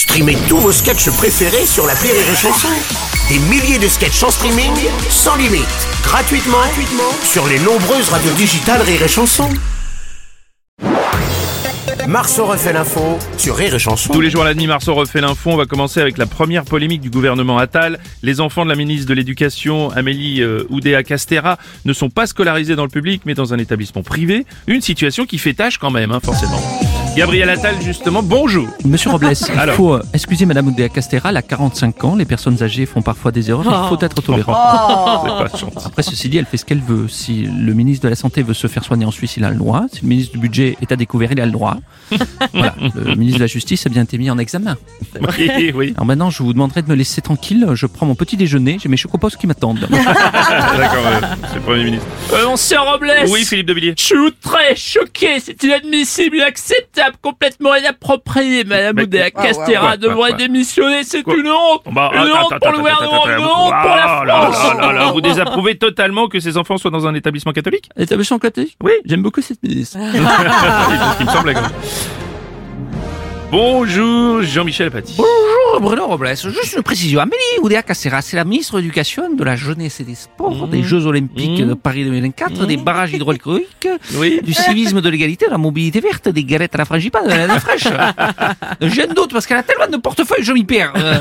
Streamez tous vos sketchs préférés sur la Rire et Chanson. Des milliers de sketchs en streaming, sans limite, gratuitement, gratuitement sur les nombreuses radios digitales Rire et Chanson. Marceau refait l'info sur Rire et Chanson. Tous les jours à la Marceau refait l'info. On va commencer avec la première polémique du gouvernement Attal. Les enfants de la ministre de l'Éducation, Amélie euh, Oudéa-Castera, ne sont pas scolarisés dans le public, mais dans un établissement privé. Une situation qui fait tâche quand même, hein, forcément. Gabriel Attal, justement, bonjour. Monsieur Robles, il Alors. faut euh, excuser Madame Oudéa Castera, elle a 45 ans, les personnes âgées font parfois des erreurs, il faut être tolérant. C'est pas gentil. Après, ceci dit, elle fait ce qu'elle veut. Si le ministre de la Santé veut se faire soigner en Suisse, il a le droit. Si le ministre du Budget est à découvert, il a le droit. Voilà. Le ministre de la Justice a bien été mis en examen. Oui, oui. Alors maintenant, je vous demanderai de me laisser tranquille. Je prends mon petit déjeuner, j'ai mes chocopos qui m'attendent. D'accord, euh, c'est le Premier ministre. Euh, Monsieur Robles Oui, Philippe de Villiers. Je suis très choqué, c'est inadmissible, complètement inapproprié, Madame Oudéa. ouais, devrait démissionner, c'est une honte. Bah, Une honte pour le gouvernement, une honte pour la là, France. Vous désapprouvez totalement que ces enfants soient dans un établissement catholique? Établissement catholique? Oui. J'aime beaucoup cette ministre. Me même. Bonjour, Jean-Michel Apathy. Bonjour Bruno Robles, juste une précision. Amélie Oudéa Castera, c'est la ministre de l'Éducation, de la Jeunesse et des Sports, des Jeux Olympiques Mmh. de Paris 2024, des barrages hydrauliques, Oui. du civisme, de l'égalité, de la mobilité verte, des galettes à la frangipane, de la laine fraîche. J'ai doute parce qu'elle a tellement de portefeuilles, je m'y perds. Euh,